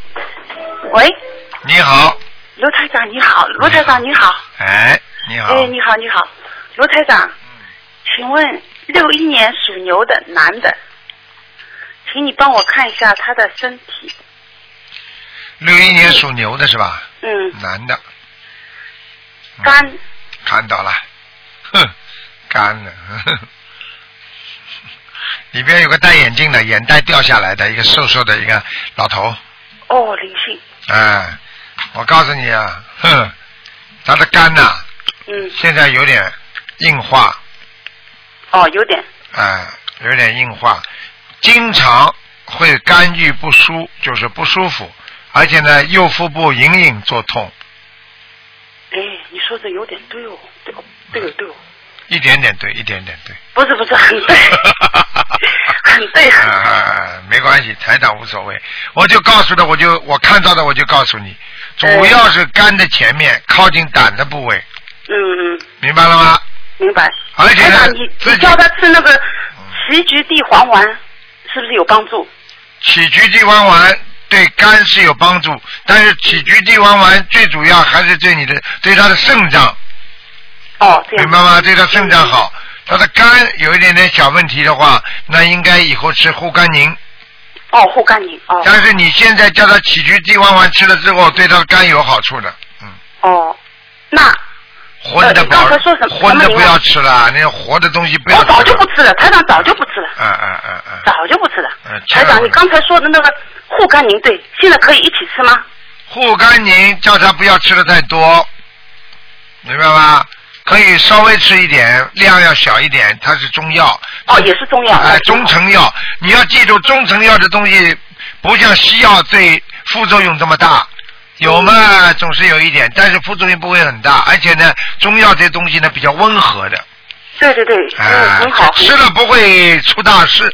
喂，你好，罗台长你好，罗台长你好，哎，你好，哎你好你好，罗台长，请问六一年属牛的男的，请你帮我看一下他的身体，六一年属牛的是吧？嗯，男的，嗯。肝。看到了，哼，干了，呵 [laughs] 呵里边有个戴眼镜的，眼袋掉下来的一个瘦瘦的一个老头，哦灵性，哎，我告诉你啊，哼，他的肝呐、嗯。现在有点硬化，哦有点，哎，有点硬化，经常会肝郁不舒，就是不舒服，而且呢，右腹部隐隐作痛，哎你说的有点对哦，对哦对哦对哦，一点点对，一点点对。不是不是很对，很对。[laughs] 很对，啊，没关系，台长无所谓，我就告诉他，我就我看到的我就告诉你，主要是肝的前面靠近胆的部位，嗯。嗯明白了吗？明白，而且呢你叫他吃那个杞菊地黄丸，是不是有帮助？杞菊地黄丸对肝是有帮助，但是杞菊地黄丸最主要还是对你的对他的肾脏，哦这样。明白吗？对他肾脏好，他的肝有一点点小问题的话，那应该以后吃护肝宁，哦，护肝宁哦。但是你现在叫他杞菊地黄丸吃了之后，对他肝有好处的。嗯。哦，那荤的不要呃你刚才说什么什么名啊荤的不要吃了，那个活的东西不要我。早就不吃了，台长早就不吃了，嗯嗯嗯嗯。早就不吃了。嗯台长，你刚才说的那个护肝宁，对，现在可以一起吃吗？护肝宁叫他不要吃的太多，明白吗？可以稍微吃一点，量要小一点，它是中药。哦，也是中药。哎，中成药，你要记住，中成药的东西不像西药对副作用这么大，有嘛总是有一点，但是副作用不会很大，而且呢，中药这东西呢比较温和的，对对对，啊嗯，很好。吃了不会出大事。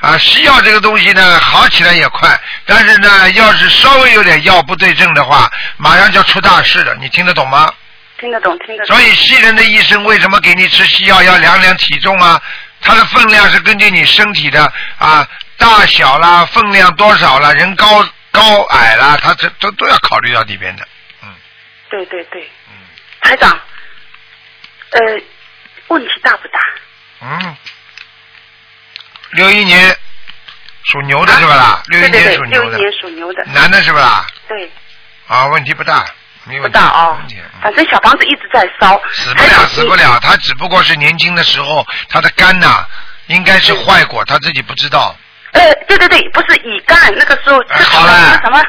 啊，西药这个东西呢，好起来也快，但是呢，要是稍微有点药不对症的话，马上就要出大事了。你听得懂吗？听得懂，听得懂。所以西人的医生为什么给你吃西药要量量体重啊？它的分量是根据你身体的啊大小啦、分量多少啦、人高高矮啦，他这都都要考虑到里边的。嗯对对对。嗯台长，呃，问题大不大？嗯，六一年属牛的是吧啦？六一年属，牛的，六一年属牛的。男的是吧啦？对，啊，问题不大，没不问题。大哦。反正小房子一直在烧。死不了，死不了。他只不过是年轻的时候，他的肝呐、应该是坏过，他自己不知道。呃，对对对，不是乙肝，那个时候吃什么什么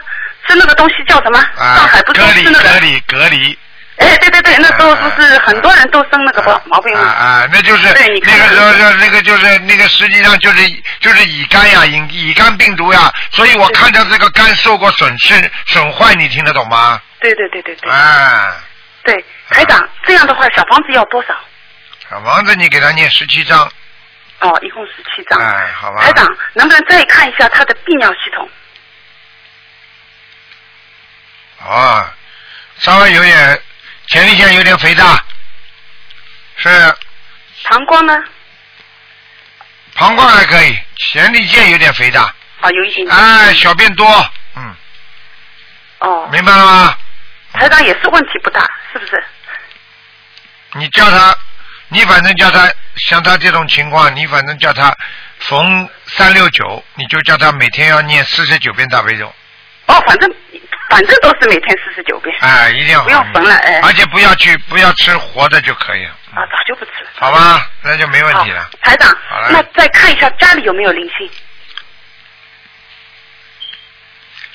吃那个东西叫什么？啊上海不是隔离，吃那个？隔离，隔离。哎，对对对，那时候不是很多人都生那个毛毛病吗？啊，那就是对，你那个时候就那个就是那个实际上就是就是乙肝呀，乙乙肝病毒呀，所以我看到这个肝受过损失损坏，你听得懂吗？对对对对对。啊，对，台长，这样的话小房子要多少？小房子你给他念十七章，哦，一共十七张。哎，好吧。台长，能不能再看一下他的泌尿系统？啊，稍微有点前列腺有点肥大，是膀胱呢？膀胱还可以，前列腺有点肥大，啊，有一点点。哎，小便多，嗯，哦，明白了吗？台长也是问题不大，是不是？你叫他，你反正叫他，像他这种情况，你反正叫他逢三六九，你就叫他每天要念四十九遍大悲咒，哦，反正反正都是每天四十九遍。哎，一定要不要缝了，哎。而且不要去，不要吃活的就可以了，啊，早就不吃了。好吧？那就没问题了。台长好了，那再看一下家里有没有灵性？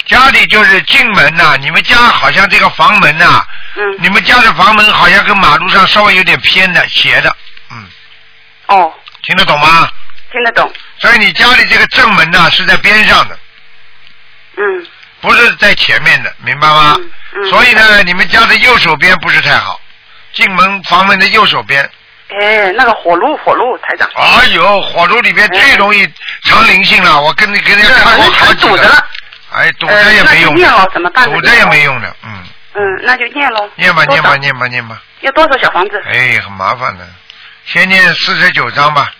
家里就是进门呐、你们家好像这个房门呐、嗯。你们家的房门好像跟马路上稍微有点偏的斜的，嗯，哦，听得懂吗？听得懂。所以你家里这个正门呐、是在边上的，嗯。不是在前面的，明白吗？嗯所以呢，你们家的右手边不是太好，进门房门的右手边。哎，那个火炉，火炉，台长。哎呦，火炉里边最容易藏灵性了，我跟你跟人家看过好几个。堵着了。哎，堵着也没用呃那就念了怎么办？堵着也没用的，嗯，嗯，那就念喽。念吧念吧念吧念吧。要多少小房子？哎，很麻烦的，先念四十九章吧，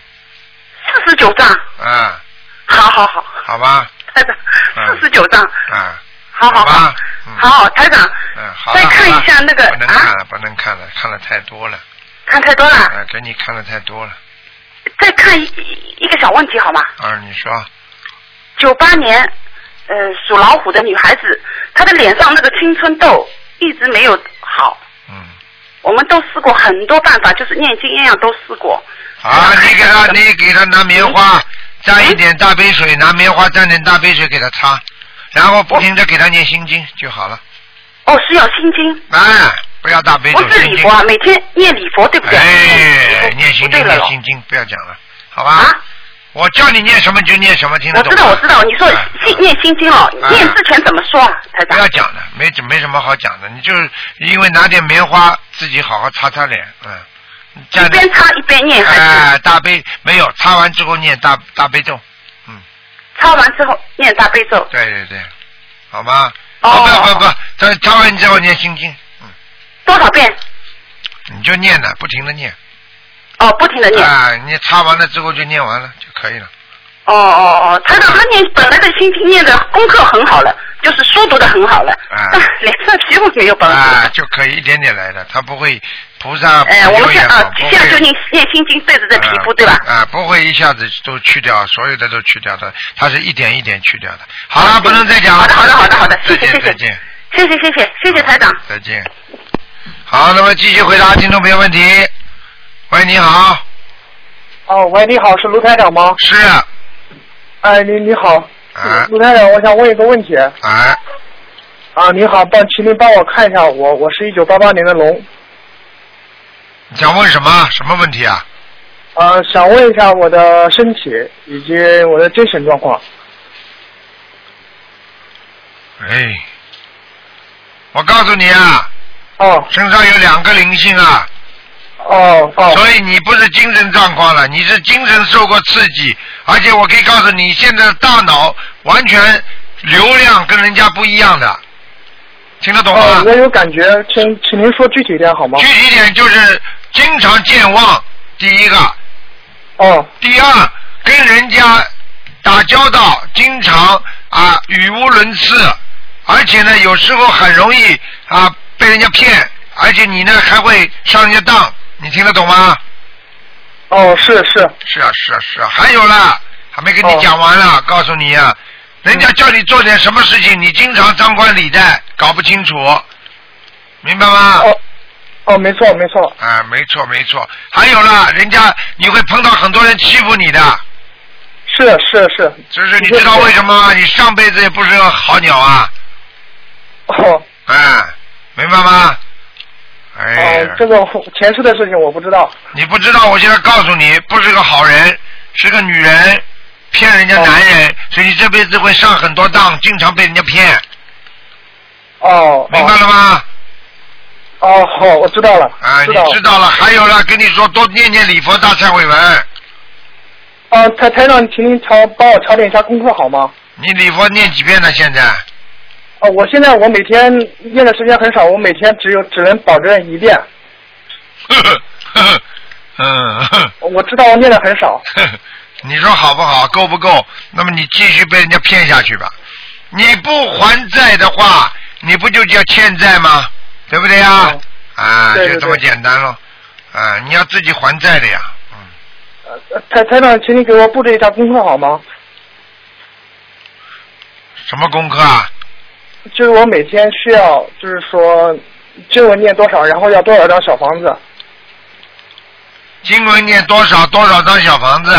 四十九张。啊，好好好，好吧，台长，嗯。四十九张。啊，好好好。吧，嗯，好好，台长，嗯，好了。再看一下那个不能看了，不能看了，看了太多了，看太多了，啊，给你看了太多了，再看一一个小问题好吗？啊，你说，九八年，呃，属老虎的女孩子，她的脸上那个青春痘一直没有好。嗯。我们都试过很多办法，就是念经一样都试过。啊，你给他，你给他拿棉花蘸一点大杯水，拿棉花蘸点大杯水给他擦，然后不停的给他念心经就好了。哦，是要心经。哎，不要大悲咒不是礼佛。啊，每天念礼佛对不对？哎，念心经，念心经，不要讲了，好吧？我叫你念什么就念什么，听得懂？我知道，我知道。你说心念心经了，哎念之前怎么说啊，台长？不要讲了，没没什么好讲的，你就因为拿点棉花自己好好擦擦脸，嗯。一边擦一边念还是？哎，大悲没有，擦完之后念大大悲咒，嗯擦完之后念大悲咒。对对对，好吗？哦不不不，擦擦完之后念心经，嗯多少遍？你就念呢，不停的念。哦，不停的念。啊，你擦完了之后就念完了就可以了。哦哦哦，台长他念本来的心经念的功课很好了，就是书读的很好了，啊但脸上皮肤没有帮助。啊，就可以一点点来的，他不会菩萨哎，我们现啊现在就念念心经对着这皮肤，对吧？啊，不会一下子都去掉，所有的都去掉的，它是一点一点去掉的。好了，不能再讲了。好的，好的，好的，好的，谢，谢，谢谢再见，，谢谢，谢谢，谢谢台长。再见。好，那么继续回答听众朋友问题。喂，你好，哦，喂，你好，是卢台长吗？是，哎，你你好，哎卢台长，我想问一个问题。哎，啊，你好，帮请您帮我看一下我，我是一九八八年的龙，你想问什么？什么问题啊？啊，想问一下我的身体以及我的精神状况。哎，我告诉你啊，哦身上有两个灵性啊，哦哦所以你不是精神状况了，你是精神受过刺激，而且我可以告诉你，现在的大脑完全流量跟人家不一样的，听得懂吗？哦，我有感觉，请请您说具体点好吗具？体点就是经常健忘，第一个，哦第二跟人家打交道，经常啊语无伦次，而且呢有时候很容易啊被人家骗，而且你呢还会上人家当，你听得懂吗？哦，是是，是啊是啊是啊，还有啦，还没跟你讲完了，告诉你啊，人家叫你做点什么事情，你经常张冠李戴，搞不清楚，明白吗？哦哦，没错没错，啊，没错没错，还有啦，人家你会碰到很多人欺负你的，是是是，就是你知道为什么吗？你上辈子也不是个好鸟啊，哦。哎，明白吗？哎这个前世的事情我不知道。你不知道，我现在告诉你，不是个好人，是个女人，骗人家男人，所以你这辈子会上很多当，经常被人家骗，哦，明白了吗？哦，好，我知道了。啊，知你知道了，还有了，跟你说多念念礼佛大忏悔文，啊，台台长，请您调帮我调点一下功课好吗？你礼佛念几遍呢？现在？啊，我现在我每天念的时间很少，我每天只有只能保证一遍。呵呵呵呵，嗯，我知道我念的很少。呵 [laughs] 呵你说好不好？够不够？那么你继续被人家骗下去吧。你不还债的话，你不就叫欠债吗？对不对呀？嗯啊，对对就这么简单咯。啊，你要自己还债的呀。嗯，呃台台长，请你给我布置一下功课好吗？什么功课啊？就是我每天需要，就是说经文念多少，然后要多少张小房子。经文念多少多少张小房子？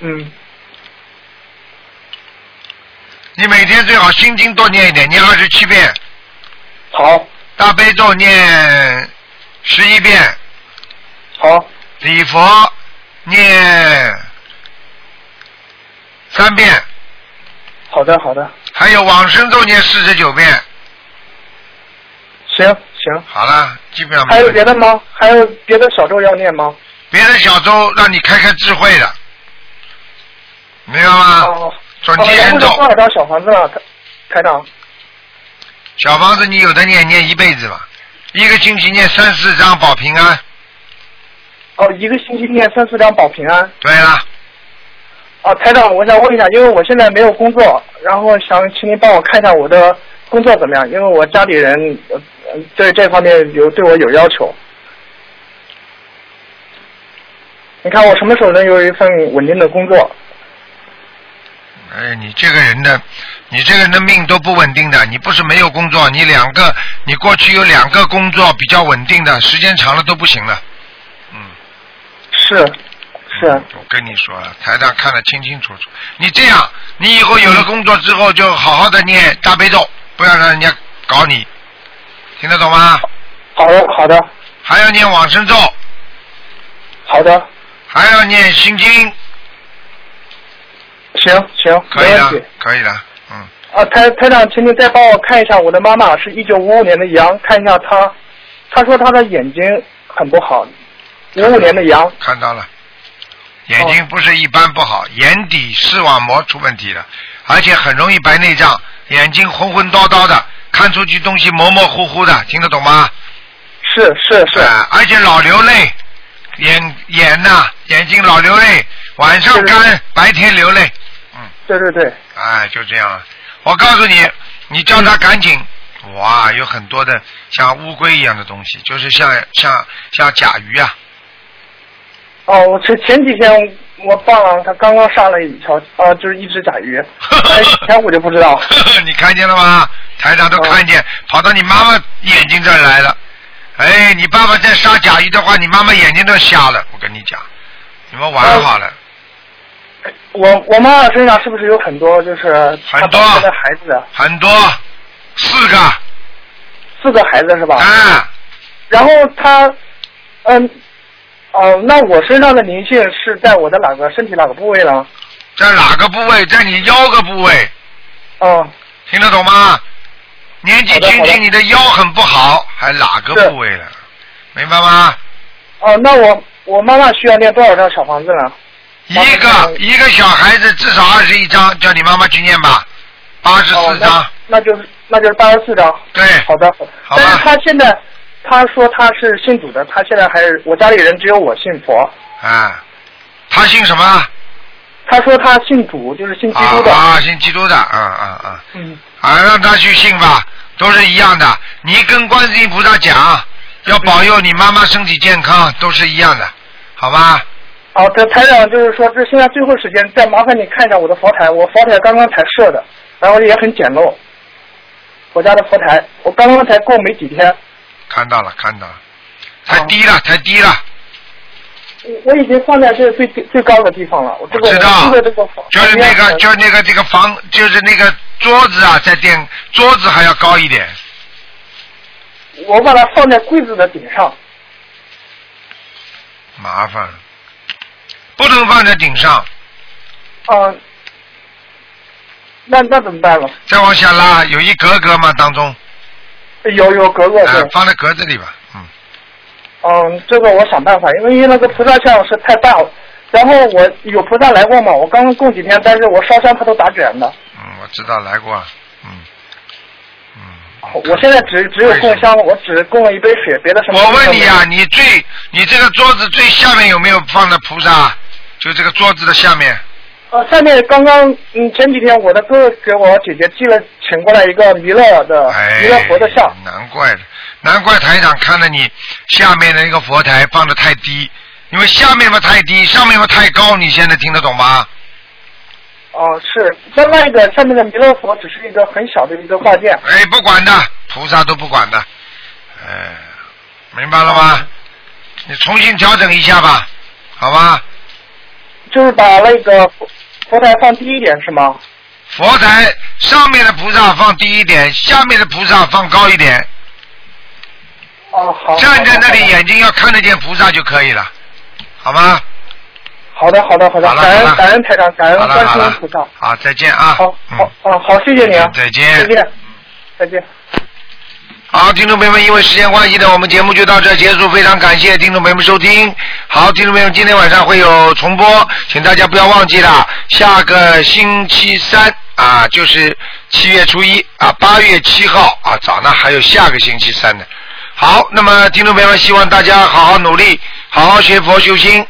嗯，你每天最好心经多念一点，念二十七遍，好，大悲咒念十一遍，好，礼佛念三遍，好的，好的，还有往生咒念四十九遍。行行。好了，基本上还有没问题别的吗？还有别的小咒要念吗？别的小咒让你开开智慧的，明白吗？哦，准哦然后提人咒是多少张小房子了，台台长？小房子你有的念念一辈子吧，一个星期念三四张保平安。哦，一个星期念三四张保平安。对了，啊，台长，我想问一下，因为我现在没有工作，然后想请您帮我看一下我的工作怎么样，因为我家里人呃呃对这方面有对我有要求。你看我什么时候能有一份稳定的工作？哎，你这个人的，你这个人的命都不稳定的。你不是没有工作，你两个，你过去有两个工作比较稳定的，时间长了都不行了。嗯，是是，我跟你说了，台长看得清清楚楚。你这样，你以后有了工作之后，就好好的念大悲咒，不要让人家搞你，听得懂吗？好的好的还要念往生咒，好的，还要念心经，行行，可以了没问题。，可以的，嗯，啊，台台长，请你再帮我看一下我的妈妈，是一九五五年的羊，看一下她，她说她的眼睛很不好，五五年的羊。看到了，眼睛不是一般不好，眼底视网膜出问题了，而且很容易白内障，眼睛昏昏叨叨的，看出去东西模模糊糊的，听得懂吗？是是是，啊，而且老流泪，眼眼呐、眼睛老流泪，晚上是干，白天流泪，嗯对对对，哎，就这样。我告诉你，你叫他赶紧，佛啊，有很多的像乌龟一样的东西，就是像像像甲鱼啊。哦，我前前几天我爸他刚刚杀了一条，呃，就是一只甲鱼，[laughs] 哎以前我就不知道。[laughs] 你看见了吗？台长都看见，跑到你妈妈眼睛这儿来了。哎，你爸爸在杀甲鱼的话，你妈妈眼睛都瞎了。我跟你讲，你们玩好了。我我妈妈身上是不是有很多就是她很多的孩子，很多，四个。四个孩子是吧？啊。然后他，嗯，哦、那我身上的灵性是在我的哪个身体哪个部位呢？在哪个部位？在你腰个部位。哦。听得懂吗？年纪轻轻，你的腰很不好，还哪个部位了？明白吗？哦、那我我妈妈需要念多少张小房子呢？一个一个小孩子至少二十一张，叫你妈妈去念吧，八十哦四张。那就是那就是八十四张。对。好的。好吧但是他现在他说他是信主的，他现在还是我家里人只有我信佛。啊，他信什么？他说他信主，就是信基督的。啊啊，信基督的，啊啊啊。嗯。啊，让他去信吧，都是一样的。你跟观世音菩萨讲，要保佑你妈妈身体健康，都是一样的，好吧？好的，台长就是说，这现在最后时间，再麻烦你看一下我的佛台，我佛台刚刚才设的，然后也很简陋。我家的佛台，我刚刚才过没几天，看到了，看到了，太低了，太低了。我我已经放在这最最高的地方了。我这个知道就是那个，就是那个这个房，就是那个桌子啊，在垫桌子还要高一点。我把它放在柜子的顶上。麻烦了，不能放在顶上，嗯、那那怎么办了？再往下拉，有一格格嘛当中，有有格格啊对，，放在格子里吧，嗯，嗯，这个我想办法，因为因为那个菩萨像是太大了，然后我有菩萨来过嘛，我刚刚供几天，但是我烧香它都打卷的，嗯，我知道来过，嗯。嗯，我现在只只有供香，我只供了一杯水，别的什么我。问你啊，你最你这个桌子最下面有没有放的菩萨？就这个桌子的下面，呃，下面刚刚嗯前几天我的哥给我姐姐寄了请过来一个弥勒的、哎弥勒佛的像，难怪了，难怪台长看了你下面的那个佛台放的太低，因为下面嘛太低，上面嘛太高，你现在听得懂吗？哦、是，那那个下面的弥勒佛只是一个很小的一个挂件，哎，不管的，菩萨都不管的，哎，明白了吗？你重新调整一下吧，好吧？就是把那个佛佛台放低一点是吗？佛台上面的菩萨放低一点，下面的菩萨放高一点。哦，好。站在那里，眼睛要看得见菩萨就可以了，好吗？好的，好的，好的，感恩感恩台长，感恩观世音菩萨。好，再见啊。好，好，哦，好，谢谢你啊。再见再见，再见。好，听众朋友们，因为时间关系呢，我们节目就到这结束。非常感谢听众朋友们收听。好，听众朋友们，今天晚上会有重播，请大家不要忘记了，下个星期三啊，就是七月初一啊，八月七号啊，早呢还有下个星期三呢。好，那么听众朋友们，希望大家好好努力，好好学佛修心